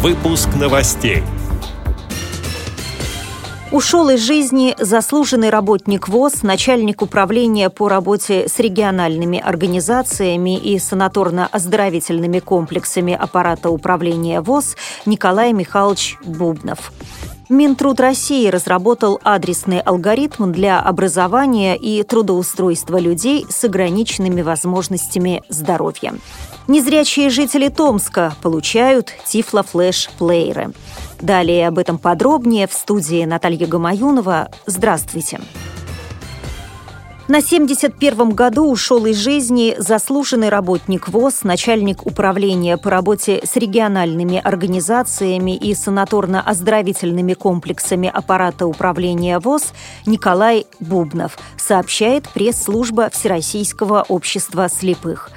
Выпуск новостей. Ушел из жизни заслуженный работник ВОЗ, начальник управления по работе с региональными организациями и санаторно-оздоровительными комплексами аппарата управления ВОЗ Николай Михайлович Бубнов. Минтруд России разработал адресный алгоритм для образования и трудоустройства людей с ограниченными возможностями здоровья. Незрячие жители Томска получают тифлофлэш-плееры. Далее об этом подробнее в студии Наталья Гамаюнова. Здравствуйте. На 71-м году ушел из жизни заслуженный работник ВОЗ, начальник управления по работе с региональными организациями и санаторно-оздоровительными комплексами аппарата управления ВОЗ Николай Бубнов, сообщает пресс-служба Всероссийского общества слепых.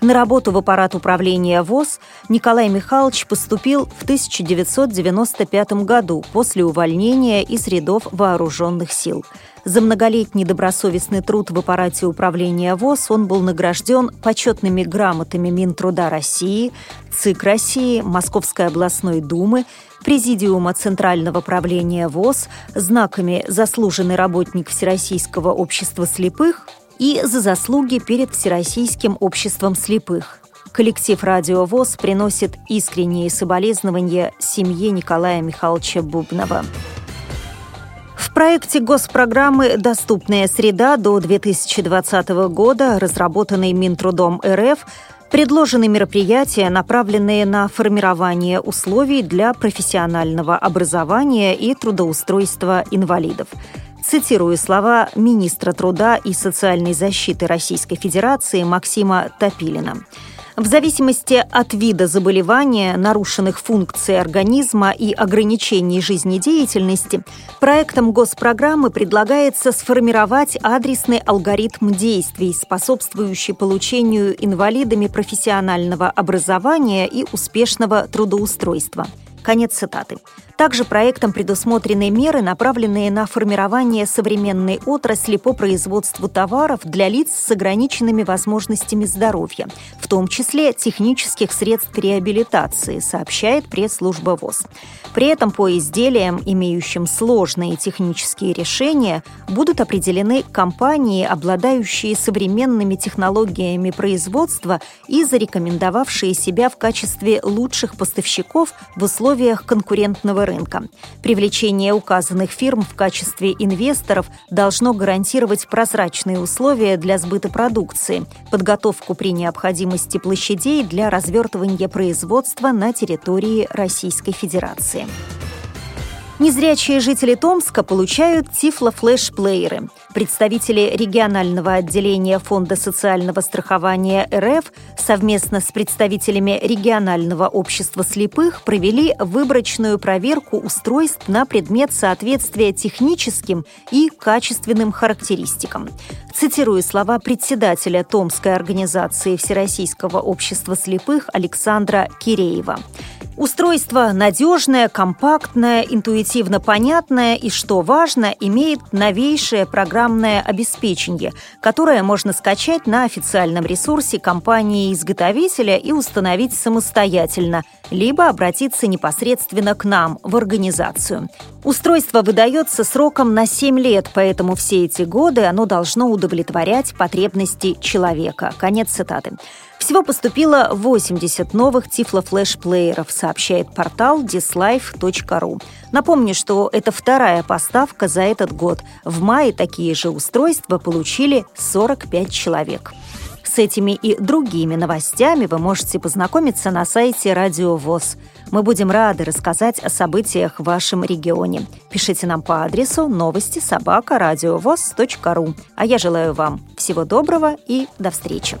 На работу в аппарат управления ВОЗ Николай Михайлович поступил в 1995 году после увольнения из рядов вооруженных сил. За многолетний добросовестный труд в аппарате управления ВОЗ он был награжден почетными грамотами Минтруда России, ЦИК России, Московской областной думы, Президиума Центрального правления ВОЗ, знаками «Заслуженный работник Всероссийского общества слепых» и за заслуги перед Всероссийским обществом слепых. Коллектив «Радио ВОЗ» приносит искренние соболезнования семье Николая Михайловича Бубнова. В проекте госпрограммы «Доступная среда» до 2020 года, разработанной Минтрудом РФ, предложены мероприятия, направленные на формирование условий для профессионального образования и трудоустройства инвалидов – Цитирую слова министра труда и социальной защиты Российской Федерации Максима Топилина. В зависимости от вида заболевания, нарушенных функций организма и ограничений жизнедеятельности, проектом госпрограммы предлагается сформировать адресный алгоритм действий, способствующий получению инвалидами профессионального образования и успешного трудоустройства. Конец цитаты. Также проектом предусмотрены меры, направленные на формирование современной отрасли по производству товаров для лиц с ограниченными возможностями здоровья, в том числе технических средств реабилитации, сообщает пресс-служба ВОЗ. При этом по изделиям, имеющим сложные технические решения, будут определены компании, обладающие современными технологиями производства и зарекомендовавшие себя в качестве лучших поставщиков в условиях конкурентного рынка. Привлечение указанных фирм в качестве инвесторов должно гарантировать прозрачные условия для сбыта продукции, подготовку при необходимости площадей для развертывания производства на территории Российской Федерации. Незрячие жители Томска получают тифло-флеш-плееры. Представители регионального отделения Фонда социального страхования РФ совместно с представителями регионального общества слепых провели выборочную проверку устройств на предмет соответствия техническим и качественным характеристикам. Цитирую слова председателя Томской организации Всероссийского общества слепых Александра Киреева. Устройство надежное, компактное, интуитивно понятное и, что важно, имеет новейшее программное обеспечение, которое можно скачать на официальном ресурсе компании-изготовителя и установить самостоятельно, либо обратиться непосредственно к нам, в организацию. Устройство выдается сроком на 7 лет, поэтому все эти годы оно должно удовлетворять потребности человека. Конец цитаты. Всего поступило 80 новых тифлофлеш-плееров, сообщает портал dislife.ru. Напомню, что это вторая поставка за этот год. В мае такие же устройства получили 45 человек. С этими и другими новостями вы можете познакомиться на сайте Радио ВОЗ. Мы будем рады рассказать о событиях в вашем регионе. Пишите нам по адресу новости собака. А я желаю вам всего доброго и до встречи.